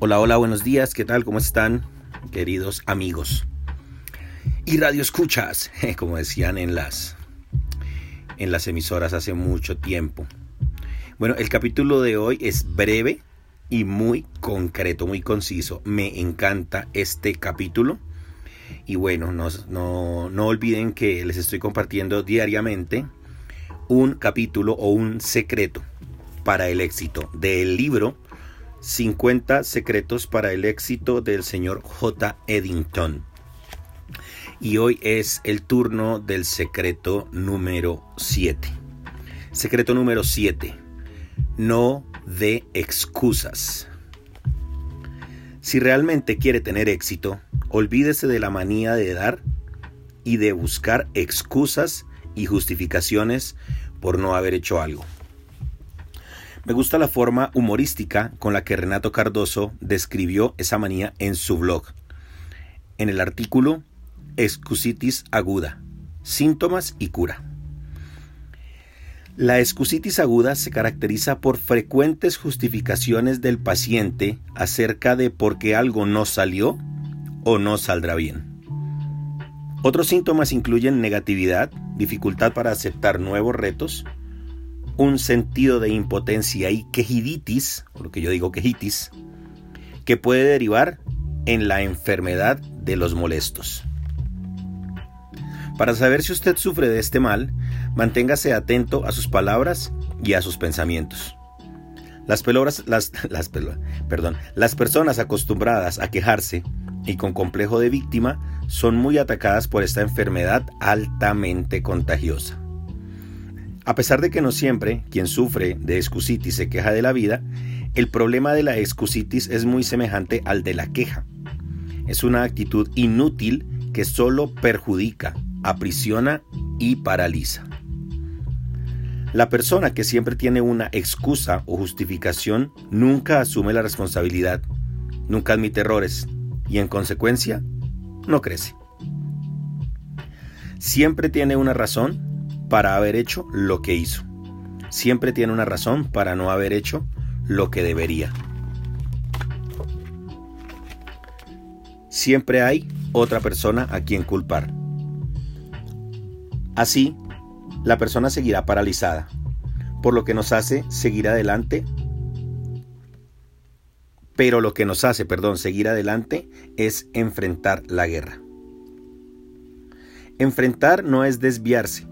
Hola, hola, buenos días, ¿qué tal? ¿Cómo están, queridos amigos? Y radio escuchas, como decían en las, en las emisoras hace mucho tiempo. Bueno, el capítulo de hoy es breve y muy concreto, muy conciso. Me encanta este capítulo. Y bueno, no, no, no olviden que les estoy compartiendo diariamente un capítulo o un secreto para el éxito del libro 50 secretos para el éxito del señor J. Eddington. Y hoy es el turno del secreto número 7. Secreto número 7. No de excusas. Si realmente quiere tener éxito, olvídese de la manía de dar y de buscar excusas y justificaciones por no haber hecho algo. Me gusta la forma humorística con la que Renato Cardoso describió esa manía en su blog. En el artículo Excusitis aguda, síntomas y cura. La excusitis aguda se caracteriza por frecuentes justificaciones del paciente acerca de por qué algo no salió o no saldrá bien. Otros síntomas incluyen negatividad, dificultad para aceptar nuevos retos, un sentido de impotencia y quejiditis, lo que yo digo quejitis, que puede derivar en la enfermedad de los molestos. Para saber si usted sufre de este mal, manténgase atento a sus palabras y a sus pensamientos. Las, las, las, perdón, las personas acostumbradas a quejarse y con complejo de víctima son muy atacadas por esta enfermedad altamente contagiosa. A pesar de que no siempre quien sufre de excusitis se queja de la vida, el problema de la excusitis es muy semejante al de la queja. Es una actitud inútil que solo perjudica, aprisiona y paraliza. La persona que siempre tiene una excusa o justificación nunca asume la responsabilidad, nunca admite errores y en consecuencia no crece. Siempre tiene una razón para haber hecho lo que hizo. Siempre tiene una razón para no haber hecho lo que debería. Siempre hay otra persona a quien culpar. Así, la persona seguirá paralizada, por lo que nos hace seguir adelante. Pero lo que nos hace, perdón, seguir adelante es enfrentar la guerra. Enfrentar no es desviarse,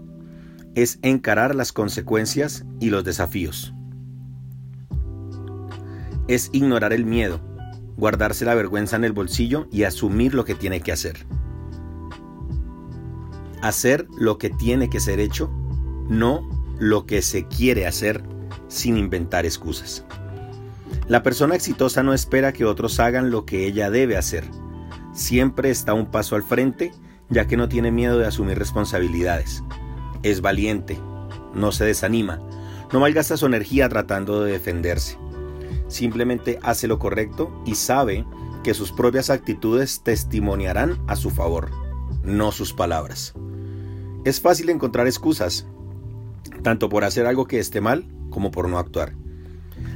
es encarar las consecuencias y los desafíos. Es ignorar el miedo, guardarse la vergüenza en el bolsillo y asumir lo que tiene que hacer. Hacer lo que tiene que ser hecho, no lo que se quiere hacer sin inventar excusas. La persona exitosa no espera que otros hagan lo que ella debe hacer. Siempre está un paso al frente ya que no tiene miedo de asumir responsabilidades es valiente, no se desanima, no malgasta su energía tratando de defenderse. Simplemente hace lo correcto y sabe que sus propias actitudes testimoniarán a su favor, no sus palabras. Es fácil encontrar excusas, tanto por hacer algo que esté mal como por no actuar.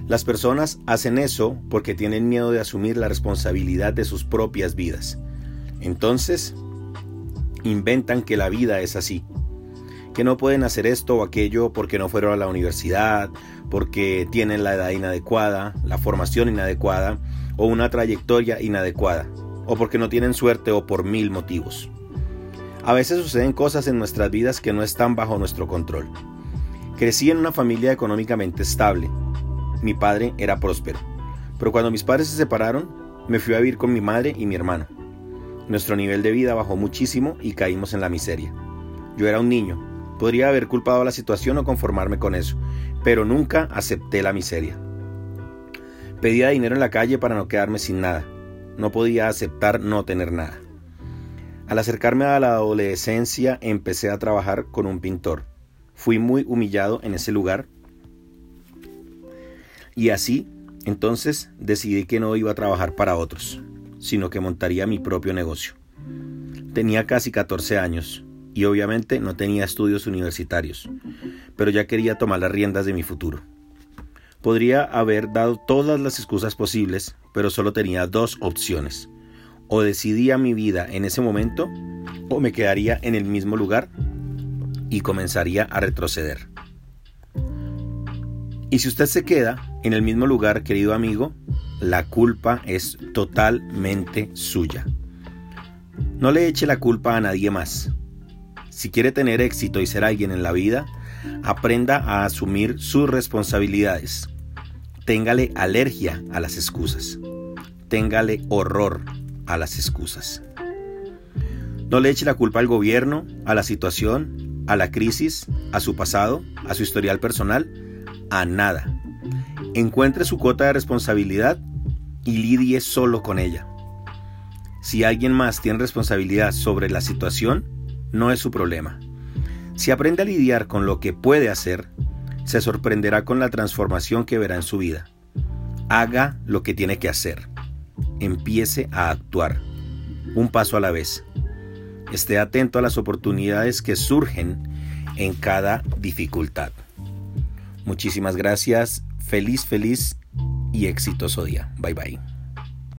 Las personas hacen eso porque tienen miedo de asumir la responsabilidad de sus propias vidas. Entonces, inventan que la vida es así, que no pueden hacer esto o aquello porque no fueron a la universidad, porque tienen la edad inadecuada, la formación inadecuada o una trayectoria inadecuada, o porque no tienen suerte o por mil motivos. A veces suceden cosas en nuestras vidas que no están bajo nuestro control. Crecí en una familia económicamente estable. Mi padre era próspero. Pero cuando mis padres se separaron, me fui a vivir con mi madre y mi hermano. Nuestro nivel de vida bajó muchísimo y caímos en la miseria. Yo era un niño, Podría haber culpado a la situación o conformarme con eso, pero nunca acepté la miseria. Pedía dinero en la calle para no quedarme sin nada. No podía aceptar no tener nada. Al acercarme a la adolescencia empecé a trabajar con un pintor. Fui muy humillado en ese lugar. Y así, entonces, decidí que no iba a trabajar para otros, sino que montaría mi propio negocio. Tenía casi 14 años y obviamente no tenía estudios universitarios, pero ya quería tomar las riendas de mi futuro. Podría haber dado todas las excusas posibles, pero solo tenía dos opciones. O decidía mi vida en ese momento o me quedaría en el mismo lugar y comenzaría a retroceder. Y si usted se queda en el mismo lugar, querido amigo, la culpa es totalmente suya. No le eche la culpa a nadie más. Si quiere tener éxito y ser alguien en la vida, aprenda a asumir sus responsabilidades. Téngale alergia a las excusas. Téngale horror a las excusas. No le eche la culpa al gobierno, a la situación, a la crisis, a su pasado, a su historial personal, a nada. Encuentre su cuota de responsabilidad y lidie solo con ella. Si alguien más tiene responsabilidad sobre la situación, no es su problema. Si aprende a lidiar con lo que puede hacer, se sorprenderá con la transformación que verá en su vida. Haga lo que tiene que hacer. Empiece a actuar, un paso a la vez. Esté atento a las oportunidades que surgen en cada dificultad. Muchísimas gracias, feliz, feliz y exitoso día. Bye bye.